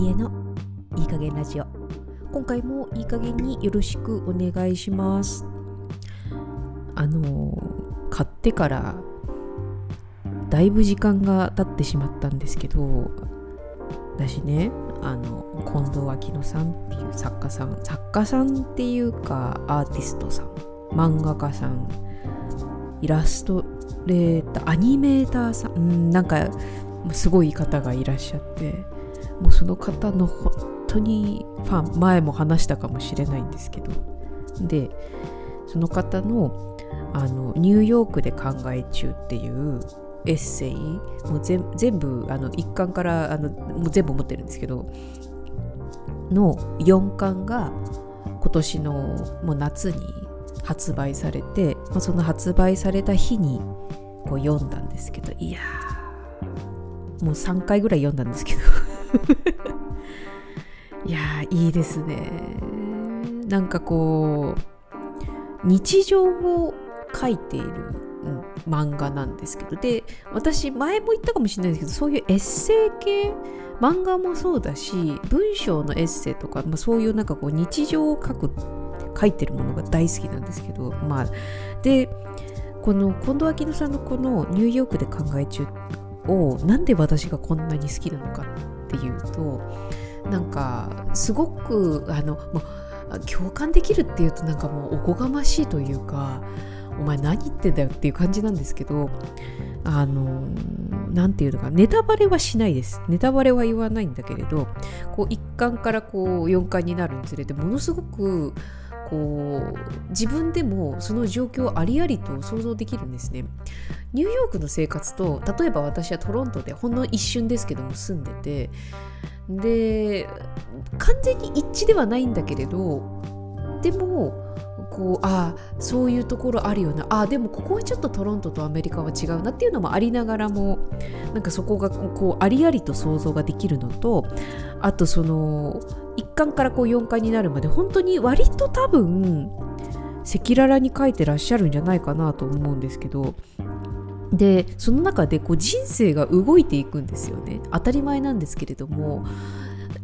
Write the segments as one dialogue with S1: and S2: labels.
S1: リエのいい加減ラジオ。今回もいい加減によろしくお願いします。あの買ってからだいぶ時間が経ってしまったんですけど私ねあの近藤秋乃さんっていう作家さん作家さんっていうかアーティストさん漫画家さんイラストレーターアニメーターさんうんなんかすごい方がいらっしゃってもうその方の本当にファン前も話したかもしれないんですけど。でその方のあのニューヨークで考え中っていうエッセイもう全部あの一巻からあのもう全部持ってるんですけどの4巻が今年のもう夏に発売されて、まあ、その発売された日にこう読んだんですけどいやもう3回ぐらい読んだんですけど。いやいいですね。なんかこう日常を書いている、漫画なんですけど。で私前も言ったかもしれないですけどそういうエッセイ系漫画もそうだし文章のエッセイとか、まあ、そういうなんかこう日常を書く書いてるものが大好きなんですけど。まあでこの近藤秋乃さんのこの「ニューヨークで考え中」をなんで私がこんなに好きなのかっていうとなんかすごくあのもう共感できるっていうとなんかもうおこがましいというかお前何言ってんだよっていう感じなんですけどあの何て言うのかネタバレはしないです。ネタバレは言わないんだけれどこう1巻からこう4巻になるにつれてものすごくこう自分でもその状況をありありと想像できるんですね。ニューヨークの生活と例えば私はトロントでほんの一瞬ですけども住んでてで完全に一致ではないんだけれどでもこうああそういうところあるよなあでもここはちょっとトロントとアメリカは違うなっていうのもありながらもなんかそこがこうありありと想像ができるのとあとその1巻からこう4巻になるまで本当に割と多分赤裸々に書いてらっしゃるんじゃないかなと思うんですけどでその中でこう人生が動いていくんですよね。当たり前なんですけれども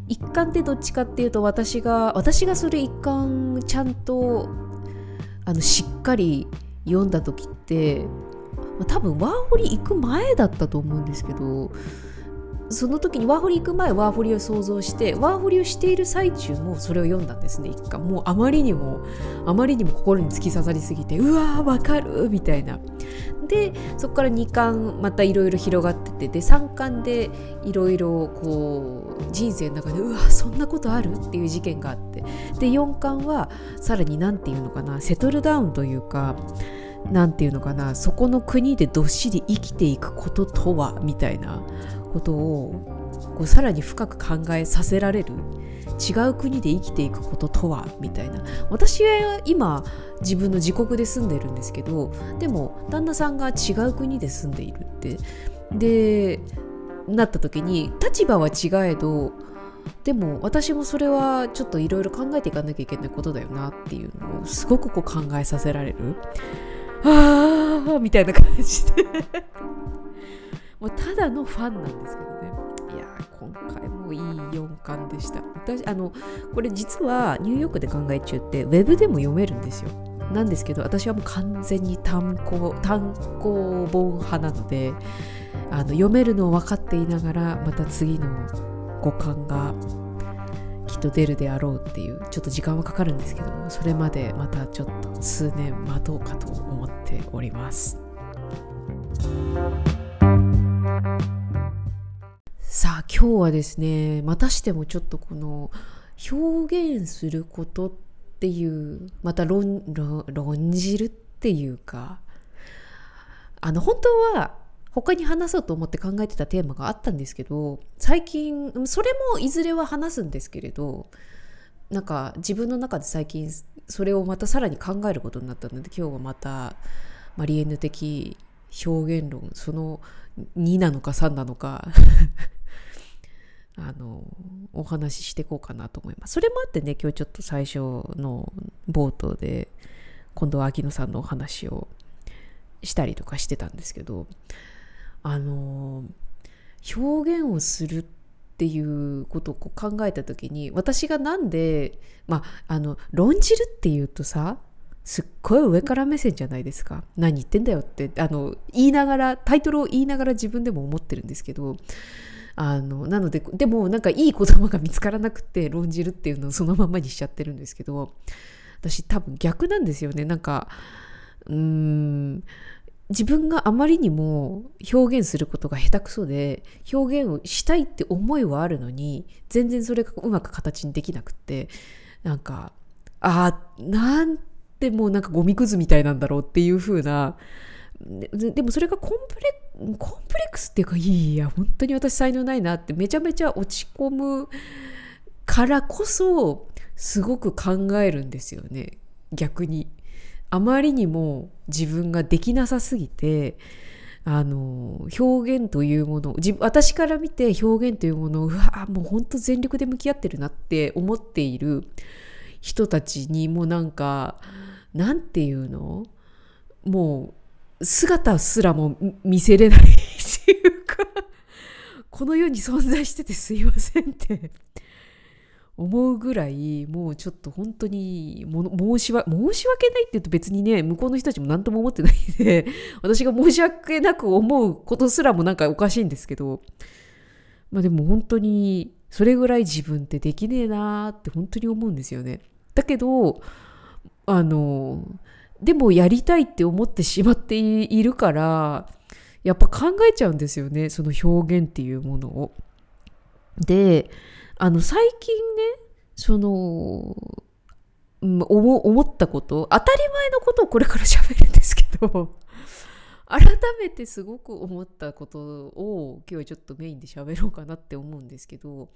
S1: 一巻ってどっちかっていうと私が私がそれ一巻ちゃんとあのしっかり読んだ時って多分ワーホリ行く前だったと思うんですけどその時にワーホリ行く前ワーホリを想像してワーホリをしている最中もそれを読んだんですね。一巻もうあまりにもあまりにも心に突き刺さりすぎてうわーわかる？みたいな。でそこから2巻またいろいろ広がっててで3巻でいろいろこう人生の中でうわそんなことある？っていう事件があって。で4巻はさらに何て言うのかなセトルダウンというか何て言うのかなそこの国でどっしり生きていくこととは？みたいな。ことをこうさらに深く考えさせられる違う国で生きていくこととはみたいな。私は今自分の自国で住んでるんですけどでも旦那さんが違う国で住んでいるって。でなった時に立場は違えどでも私もそれはちょっといろいろ考えていかなきゃいけないことだよなっていうのをすごくこう考えさせられる。ああみたいな感じで。もうただのファンなんですけどね。いや今回もいい4巻でした。私あのこれ実はニューヨークで考え中ってウェブでも読めるんですよ。なんですけど私はもう完全に単行単行本派なのであの読めるのを分かっていながらまた次の5巻がきっと出るであろうっていうちょっと時間はかかるんですけどもそれまでまたちょっと数年待とうかと思っております。さあ今日はですねまたしてもちょっとこの表現することっていうまた論論じるっていうかあの本当は他に話そうと思って考えてたテーマがあったんですけど最近それもいずれは話すんですけれどなんか自分の中で最近それをまたさらに考えることになったので今日はまたマリエンヌ的表現論その2なのか3なのか あのお話ししていこうかなと思います。それもあってね今日ちょっと最初の冒頭で今度は秋野さんのお話をしたりとかしてたんですけどあの表現をするっていうことを考えた時に私がなんでまああの論じるっていうとさすっごい上から目線じゃないですか。何言ってんだよってあの言いながらタイトルを言いながら自分でも思ってるんですけどあのなのででもなんかいい言葉が見つからなくて論じるっていうのをそのままにしちゃってるんですけど私多分逆なんですよね。なんかうーん自分があまりにも表現することが下手くそで表現をしたいって思いはあるのに全然それがうまく形にできなくってなんかああなんてもうなんかゴミくずみたいなんだろうっていう風なででもそれがコンプレコンプレックスっていうかいや本当に私才能ないなってめちゃめちゃ落ち込むからこそすごく考えるんですよね逆に。あまりにも自分ができなさすぎてあの表現というもの私から見て表現というものをうわもう本当全力で向き合ってるなって思っている人たちにもなんかなんていうの？もう姿すらも見せれないっていうかこの世に存在しててすいませんって思うぐらいもうちょっと本当に申し訳申し訳ないって言うと別にね向こうの人たちも何とも思ってないんで私が申し訳なく思うことすらもなんかおかしいんですけどまあでも本当にそれぐらい自分ってできねえなーって本当に思うんですよね。だけどあのでもやりたいって思ってしまっているからやっぱ考えちゃうんですよねその表現っていうものを。であの最近ねその、思ったこと当たり前のことをこれから喋るんですけど改めてすごく思ったことを今日はちょっとメインで喋ろうかなって思うんですけど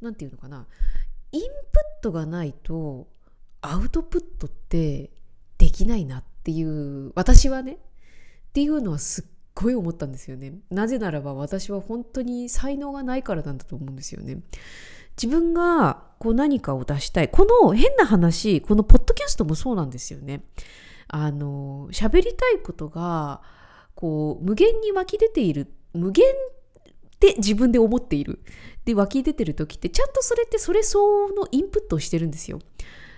S1: 何て言うのかな。インプットがないとアウトプットってできないなっていう私はね。っていうのはすっごい思ったんですよね。なぜならば私は本当に才能がないからなんだと思うんですよね。自分がこう何かを出したい。この変な話このポッドキャストもそうなんですよね。あの喋りたいことがこう無限に湧き出ている。無限って自分で思っている。で湧き出てる時ってちゃんとそれってそれ相応のインプットをしてるんですよ。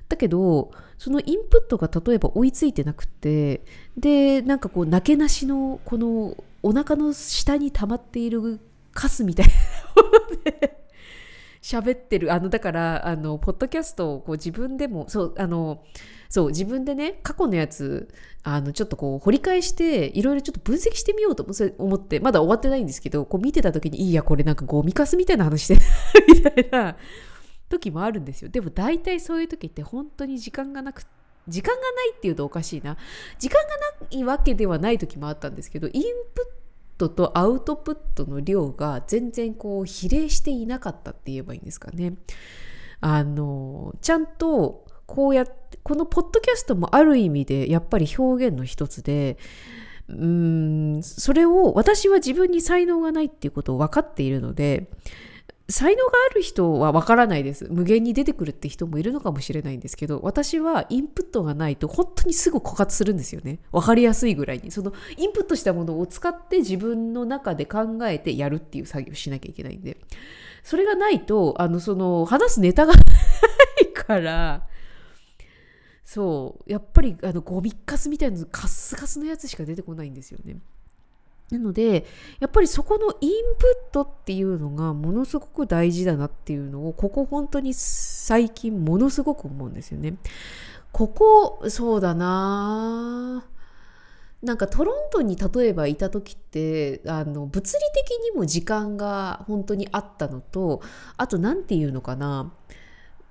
S1: だけどそのインプットが例えば追いついてなくてでなんかこうなけなしのこのお腹の下に溜まっているカスみたいなもので喋ってるあのだからあのポッドキャストをこう自分でもそうあのそう自分でね過去のやつあのちょっとこう掘り返していろいろちょっと分析してみようと思ってまだ終わってないんですけどこう見てた時にいいやこれなんかゴミカスみたいな話して みたいな時もあるんですよ。でも大体そういう時って本当に時間がなく時間がないっていうとおかしいな。時間がないわけではない時もあったんですけどインプットとアウトプットの量が全然こう比例していなかったって言えばいいんですかね。あのちゃんとこうやってこのポッドキャストもある意味でやっぱり表現の一つでうんそれを私は自分に才能がないっていうことを分かっているので才能がある人はわからないです。無限に出てくるって人もいるのかもしれないんですけど、私はインプットがないと本当にすぐ枯渇するんですよね。わかりやすいぐらいに。そのインプットしたものを使って自分の中で考えてやるっていう作業をしなきゃいけないんで。それがないと、あの、その、話すネタがないから、そう、やっぱりあのゴミカスみたいなカスカスのやつしか出てこないんですよね。なのでやっぱりそこのインプットっていうのがものすごく大事だなっていうのをここ本当に最近ものすごく思うんですよね。ここそうだななんかトロントに例えばいた時ってあの物理的にも時間が本当にあったのとあと何て言うのかな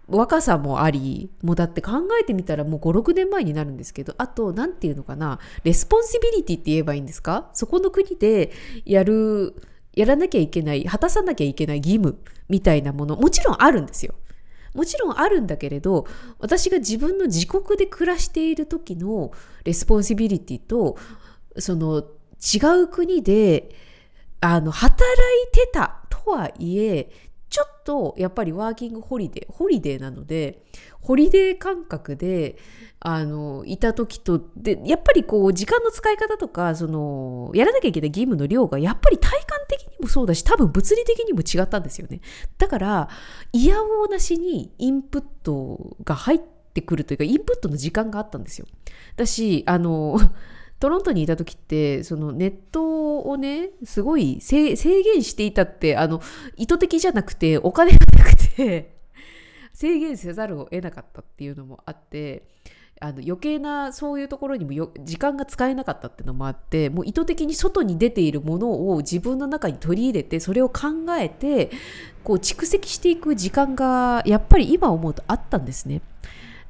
S1: 若さもありもうだって考えてみたらもう56年前になるんですけどあと何て言うのかな responsibility って言えばいいんですか？そこの国でやるやらなきゃいけない果たさなきゃいけない義務みたいなものもちろんあるんですよ。もちろんあるんだけれど私が自分の自国で暮らしている時の responsibility とその違う国であの働いてたとはいえちょっとやっぱりワーキングホリデーホリデーなのでホリデー感覚であのいた時とでやっぱりこう時間の使い方とかそのやらなきゃいけない義務の量がやっぱり体感的にもそうだし多分物理的にも違ったんですよね。だから否応なしにインプットが入ってくるというかインプットの時間があったんですよ。だしあのトロントにいた時ってそのネットをねすごい制限していたってあの意図的じゃなくてお金がなくて制限せざるを得なかったっていうのもあってあの余計なそういうところにもよ時間が使えなかったっていうのもあってもう意図的に外に出ているものを自分の中に取り入れてそれを考えてこう蓄積していく時間がやっぱり今思うとあったんですね。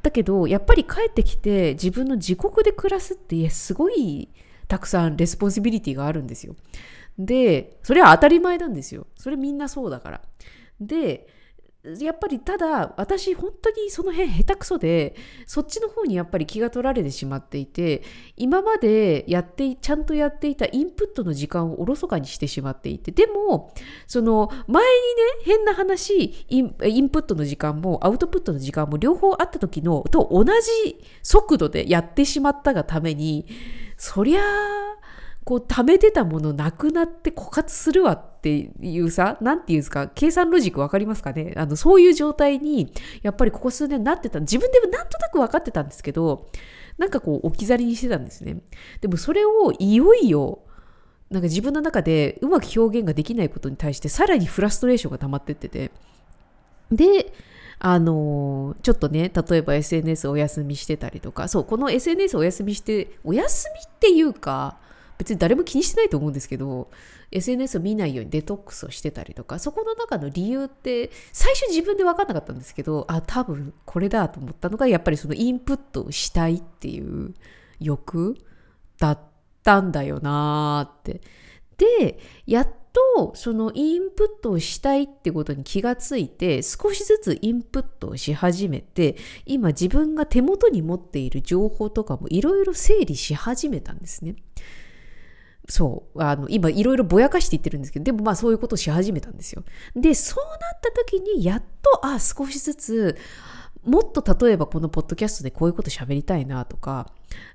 S1: だけどやっぱり帰ってきて自分の自国で暮らすってすごいたくさん responsibility があるんですよ。でそれは当たり前なんですよ。それみんなそうだから。でやっぱりただ私本当にその辺下手くそでそっちの方にやっぱり気が取られてしまっていて今までやってちゃんとやっていたインプットの時間をおろそかにしてしまっていてでもその前にね変な話インインプットの時間もアウトプットの時間も両方あった時のと同じ速度でやってしまったがためにそりゃあこう貯めてたものなくなって枯渇するわっていうさ、なんていうんですか、計算ロジックわかりますかね？あの、そういう状態に、やっぱりここ数年なってた。自分でもなんとなく分かってたんですけど、なんかこう置き去りにしてたんですね。でもそれをいよいよ、なんか自分の中でうまく表現ができないことに対してさらにフラストレーションが溜まってってて。で、あのちょっとね、例えば SNS お休みしてたりとか、そう、この SNS お休みして、お休みっていうか、別に誰も気にしてないと思うんですけど SNS を見ないようにデトックスをしてたりとかそこの中の理由って最初自分で分かんなかったんですけどあ多分これだと思ったのがやっぱりそのインプットをしたいっていう欲だったんだよなーって。でやっとそのインプットをしたいってことに気がついて少しずつインプットをし始めて今自分が手元に持っている情報とかもいろいろ整理し始めたんですね。そうあの今いろいろぼやかして言ってるんですけどでもまあそういうことをし始めたんですよ。でそうなった時にやっとあ少しずつもっと例えばこのポッドキャストでこういうこと喋りたいなとか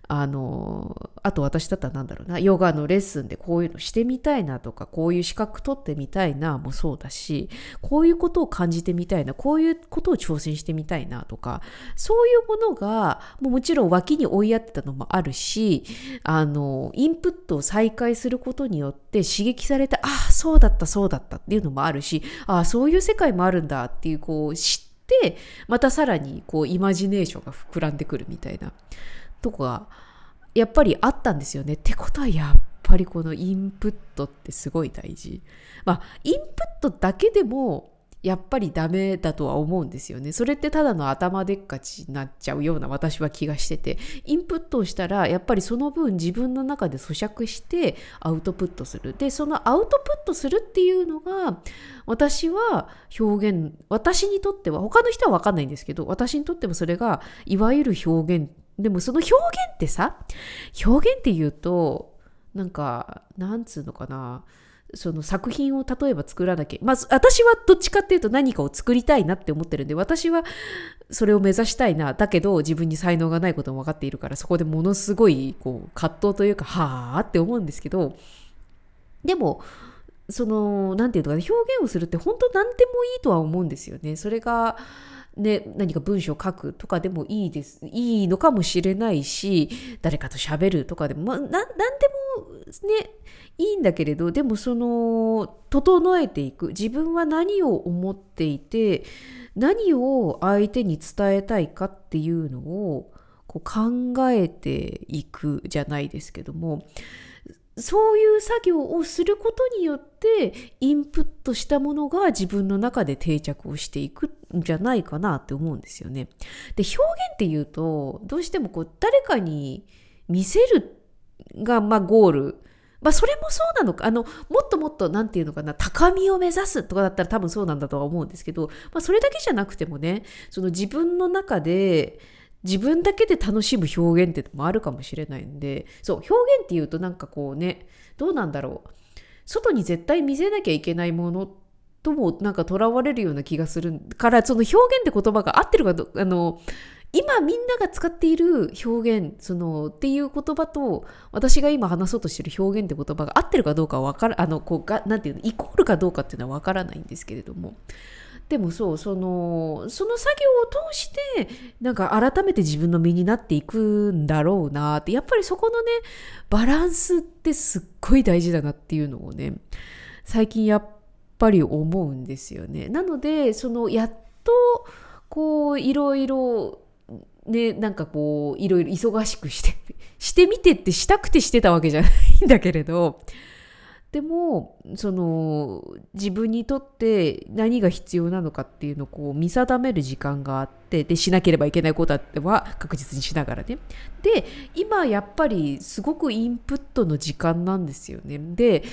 S1: あのあと私だったらなんだろうなヨガのレッスンでこういうのしてみたいなとかこういう資格取ってみたいなもそうだしこういうことを感じてみたいなこういうことを挑戦してみたいなとかそういうものがももちろん脇に追いやってたのもあるしあのインプットを再開することによって刺激されてああそうだったそうだったっていうのもあるしああそういう世界もあるんだっていうこう知ってまたさらにこうイマジネーションが膨らんでくるみたいなとこがやっぱりあったんですよね。ってことはやっぱりこのインプットってすごい大事。まあインプットだけでもやっぱりダメだとは思うんですよね。それってただの頭でっかちになっちゃうような私は気がしてて、インプットをしたらやっぱりその分自分の中で咀嚼してアウトプットする。で、そのアウトプットするっていうのが私は表現、私にとっては、他の人はわかんないんですけど、私にとってもそれがいわゆる表現。でもその表現ってさ、表現って言うと、なんか、なんつうのかな、その作品を例えば作らなきゃまず私はどっちかっていうと何かを作りたいなって思ってるんで私はそれを目指したいなだけど自分に才能がないことも分かっているからそこでものすごいこう葛藤というかはあって思うんですけどでもその何て言うのかな表現をするって本当何でもいいとは思うんですよね。それがね、何か文章を書くとかでもいいです、いいのかもしれないし、誰かと喋るとかでも、まあ、ななんでもね、いいんだけれど、でもその、整えていく。自分は何を思っていて、何を相手に伝えたいかっていうのをこう考えていくじゃないですけども、そういう作業をすることによってインプットしたものが自分の中で定着をしていくんじゃないかなって思うんですよね。で表現っていうとどうしてもこう誰かに見せるがまあゴール。まあそれもそうなのか。あのもっともっと何て言うのかな。高みを目指すとかだったら多分そうなんだとは思うんですけど、まあ、それだけじゃなくてもねその自分の中で自分だけで楽しむ表現ってもあるかもしれないんでそう表現っていうとなんかこうねどうなんだろう。外に絶対見せなきゃいけないものともなんか囚われるような気がするからその表現って言葉が合ってるかどあの今みんなが使っている表現そのっていう言葉と私が今話そうとしている表現って言葉が合ってるかどうかは分からあのこうがなんていうのイコールかどうかっていうのは分からないんですけれどもでもそうそのその作業を通してなんか改めて自分の身になっていくんだろうなってやっぱりそこのねバランスってすっごい大事だなっていうのをね最近やっぱり思うんですよね。なのでそのやっとこういろいろね、なんかこういろいろ忙しくしてしてみてってしたくてしてたわけじゃないんだけれどでもその自分にとって何が必要なのかっていうのをこう見定める時間があってでしなければいけないことは確実にしながらね。で今やっぱりすごくインプットの時間なんですよね。で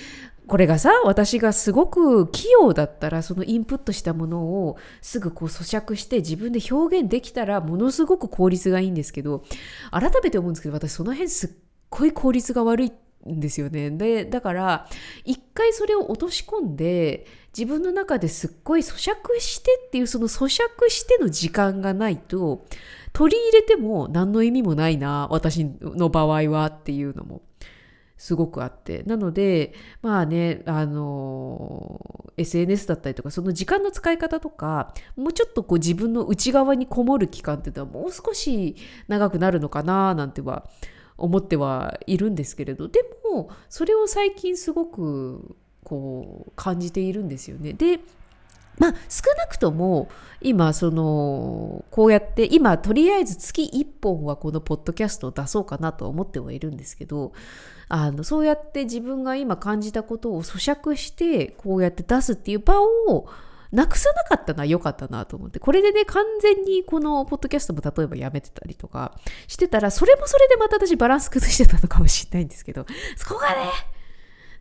S1: これがさ私がすごく器用だったらそのインプットしたものをすぐこう咀嚼して自分で表現できたらものすごく効率がいいんですけど改めて思うんですけど私その辺すっごい効率が悪いってですよね。でだから一回それを落とし込んで自分の中ですっごい咀嚼してっていうその咀嚼しての時間がないと取り入れても何の意味もないな私の場合はっていうのもすごくあって。なので、まあね、あの、SNS だったりとか、その時間の使い方とか、もうちょっとこう自分の内側にこもる期間っていうのはもう少し長くなるのかななんては思思ってはいるんですけれど、でも、それを最近すごくこう感じているんですよね。で、まあ、少なくとも今そのこうやって今とりあえず月1本はこのポッドキャストを出そうかなとは思ってはいるんですけどあのそうやって自分が今感じたことを咀嚼してこうやって出すっていう場をなくさなかったのは良かったなと思って。これでね完全にこのポッドキャストも例えばやめてたりとかしてたらそれもそれでまた私バランス崩してたのかもしれないんですけどそこがね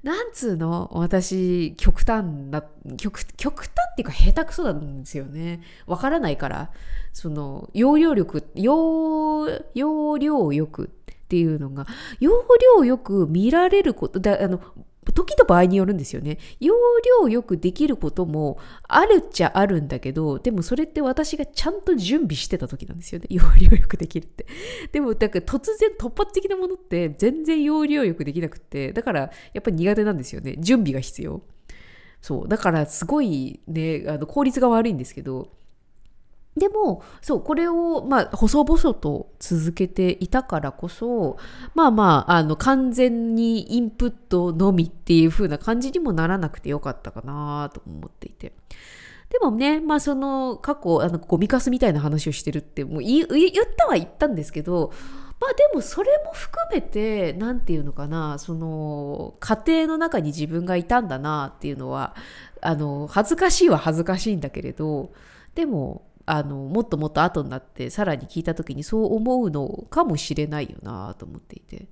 S1: なんつうの？私極端な極極端っていうか下手くそなんですよね。わからないから。その容量力容容量力っていうのが容量よく見られることだあの時と場合によるんですよね。要領よくできることもあるっちゃあるんだけど、でもそれって私がちゃんと準備してた時なんですよね。要領よくできるって。でも、だから突然突発的なものって全然要領よくできなくって、だからやっぱり苦手なんですよね。準備が必要。そう。だからすごいね、あの効率が悪いんですけど、でもそうこれを、まあ、細々と続けていたからこそまあまああの完全にインプットのみっていう風な感じにもならなくてよかったかなと思っていて。でもね、まあその過去、あのゴミカスみたいな話をしてるってもう言ったは言ったんですけど、まあでもそれも含めて、何て言うのかな、その家庭の中に自分がいたんだなっていうのは、あの恥ずかしいは恥ずかしいんだけれど、でもあのもっともっと後になってさらに聞いた時にそう思うのかもしれないよなと思っていて。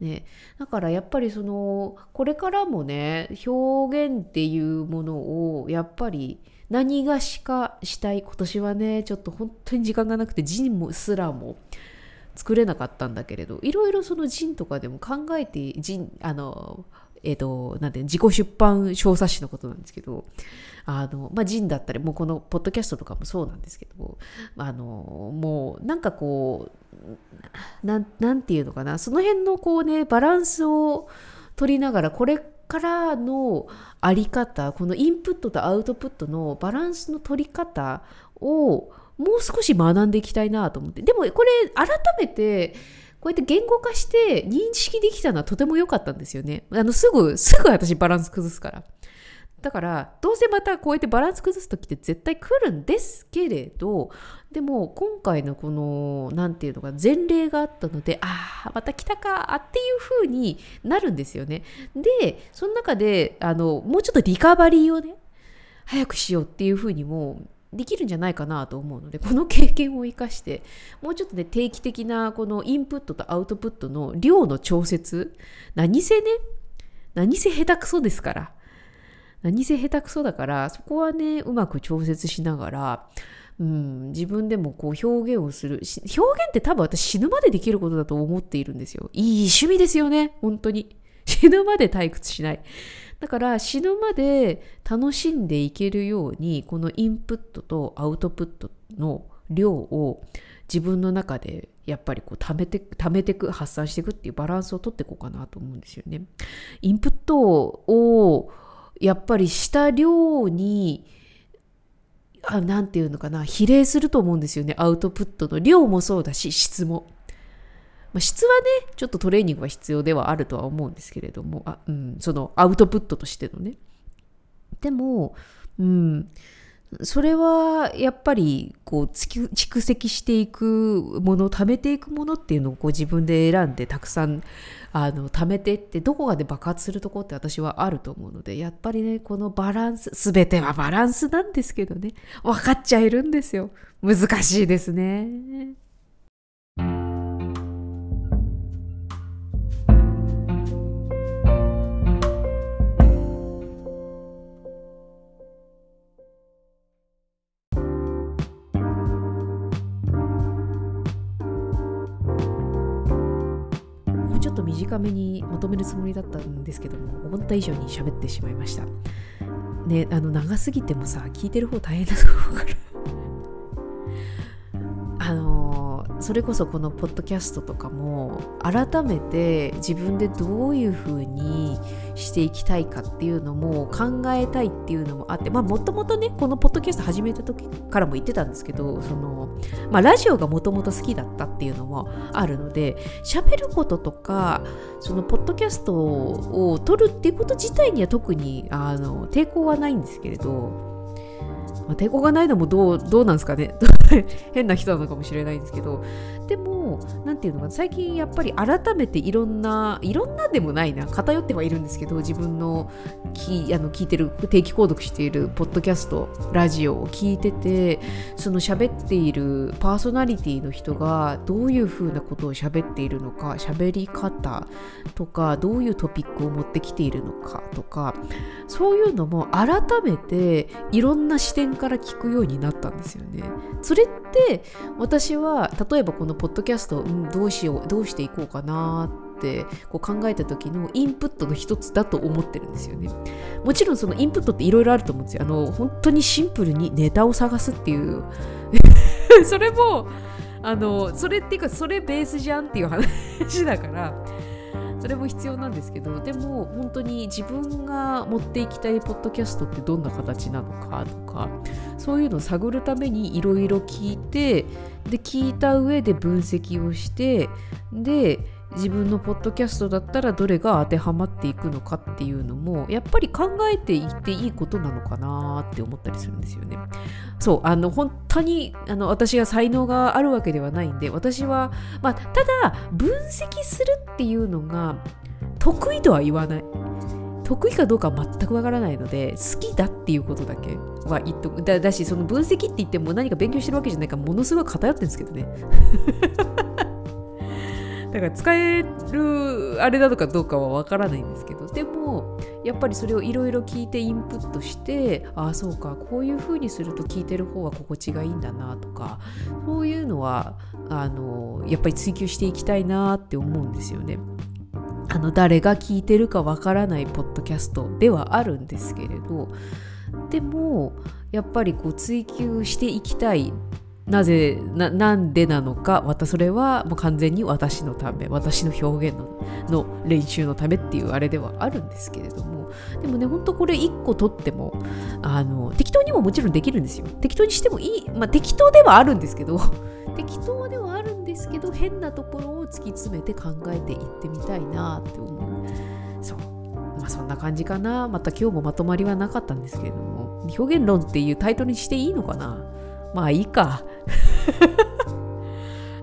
S1: ね、だからやっぱりそのこれからもね表現っていうものをやっぱり何がしかしたい今年はねちょっと本当に時間がなくてジンもすらも作れなかったんだけれどいろいろそのジンとかでも考えてジンあのえっ、ー、となんて自己出版小冊子のことなんですけどあの、まあ、ジンだったり、もうこのポッドキャストとかもそうなんですけど、あの、もうなんかこう、なん、なんていうのかな、その辺のこうね、バランスを取りながら、これからのあり方、このインプットとアウトプットのバランスの取り方を、もう少し学んでいきたいなと思って。でもこれ改めてこうやって言語化して認識できたのはとても良かったんですよね。あのすぐ、すぐ私バランス崩すから。だからどうせまたこうやってバランス崩す時って絶対来るんですけれどでも今回のこの何て言うのか前例があったのでああまた来たかっていう風になるんですよね。でその中であのもうちょっとリカバリーをね早くしようっていう風にもできるんじゃないかなと思うのでこの経験を生かしてもうちょっとね定期的なこのインプットとアウトプットの量の調節。何せね何せ下手くそですから。何せ下手くそだからそこはねうまく調節しながら、うん、自分でもこう表現をする。表現って多分私死ぬまでできることだと思っているんですよ。いい趣味ですよね本当に。死ぬまで退屈しない。だから死ぬまで楽しんでいけるようにこのインプットとアウトプットの量を自分の中でやっぱりこう貯めて貯めてく発散していくっていうバランスをとっていこうかなと思うんですよね。インプットをやっぱりした量に何て言うのかな比例すると思うんですよねアウトプットの量もそうだし質も。まあ、質はねちょっとトレーニングは必要ではあるとは思うんですけれどもあ、うん、そのアウトプットとしてのね。でも、うん、それはやっぱりこう蓄積していくもの貯めていくものっていうのをこう自分で選んでたくさんあの貯めてってどこかで爆発するとこって私はあると思うのでやっぱりねこのバランス全てはバランスなんですけどね分かっちゃいるんですよ難しいですね。短めにまとめるつもりだったんですけども思った以上に喋ってしまいました。ねあの長すぎてもさ聞いてる方大変だと思うから。それこそこのポッドキャストとかも改めて自分でどういう風にしていきたいかっていうのも考えたいっていうのもあってまあもともとねこのポッドキャスト始めた時からも言ってたんですけどその、まあ、ラジオがもともと好きだったっていうのもあるので喋ることとかそのポッドキャストを撮るっていうこと自体には特にあの抵抗はないんですけれどまあ、抵抗がないのもどうどうなんですかね。変な人なのかもしれないんですけど。でも何て言うのか最近やっぱり改めていろんないろんなでもないな偏ってはいるんですけど自分のきあの聞いてる定期購読しているポッドキャストラジオを聞いててその喋っているパーソナリティの人がどういうふうなことを喋っているのか喋り方とかどういうトピックを持ってきているのかとかそういうのも改めていろんな視点から聞くようになったんですよね。それって私は例えばこのポッドキャスト、うん、どうしようどうしていこうかなってこう考えた時のインプットの一つだと思ってるんですよね。もちろんそのインプットっていろいろあると思うんですよ。あの本当にシンプルにネタを探すっていう それもあのそれっていうかそれベースじゃんっていう話だからそれも必要なんですけどでも本当に自分が持っていきたいポッドキャストってどんな形なのかとかそういうのを探るためにいろいろ聞いてで聞いた上で分析をしてで自分のポッドキャストだったらどれが当てはまっていくのかっていうのもやっぱり考えていっていいことなのかなって思ったりするんですよね。そうあの本当にあの私が才能があるわけではないんで私は、まあ、ただ分析するっていうのが得意とは言わない。得意かどうかは全くわからないので好きだっていうことだけは言っとくだだしその分析って言っても何か勉強してるわけじゃないからものすごい偏ってるんですけどねだから使えるあれなのかどうかはわからないんですけどでもやっぱりそれをいろいろ聞いてインプットしてああそうかこういう風にすると聞いてる方は心地がいいんだなとかそういうのはあのやっぱり追求していきたいなって思うんですよね。あの誰が聞いてるかわからないポッドキャストではあるんですけれどでもやっぱりこう追求していきたいなぜなんでなのかまたそれはもう完全に私のため私の表現のの練習のためっていうあれではあるんですけれども。でもねほんとこれ1個取ってもあの適当にももちろんできるんですよ。適当にしてもいいまあ適当ではあるんですけど 適当ではあるんですけど変なところを突き詰めて考えていってみたいなって思う。そう。まあそんな感じかな。また今日もまとまりはなかったんですけれども。表現論っていうタイトルにしていいのかな？まあいいか。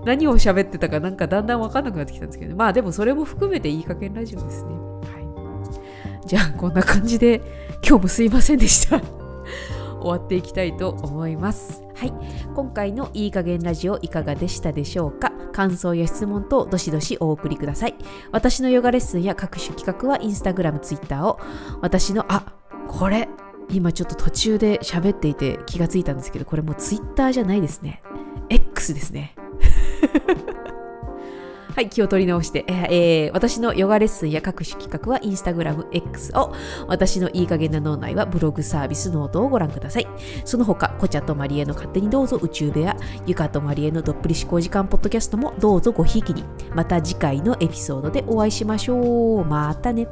S1: 何を喋ってたかなんかだんだん分かんなくなってきたんですけど、まあでもそれも含めていい加減ラジオですね。はい。じゃあこんな感じで今日もすいませんでした。終わっていきたいと思います。はい。今回のいい加減ラジオいかがでしたでしょうか？感想や質問等どしどしお送りください。私のヨガレッスンや各種企画はインスタグラム、ツイッターを私の、あ、これ今ちょっと途中で喋っていて気がついたんですけど、これもうツイッターじゃないですね。X ですね。はい、気を取り直して、え私のヨガレッスンや各種企画はインスタグラム X を、私のいい加減な脳内はブログサービスノートをご覧ください。その他、コチャとマリエの勝手にどうぞ宇宙部屋、ゆかとマリエのどっぷり思考時間ポッドキャストもどうぞごひいきに。また次回のエピソードでお会いしましょう。またね。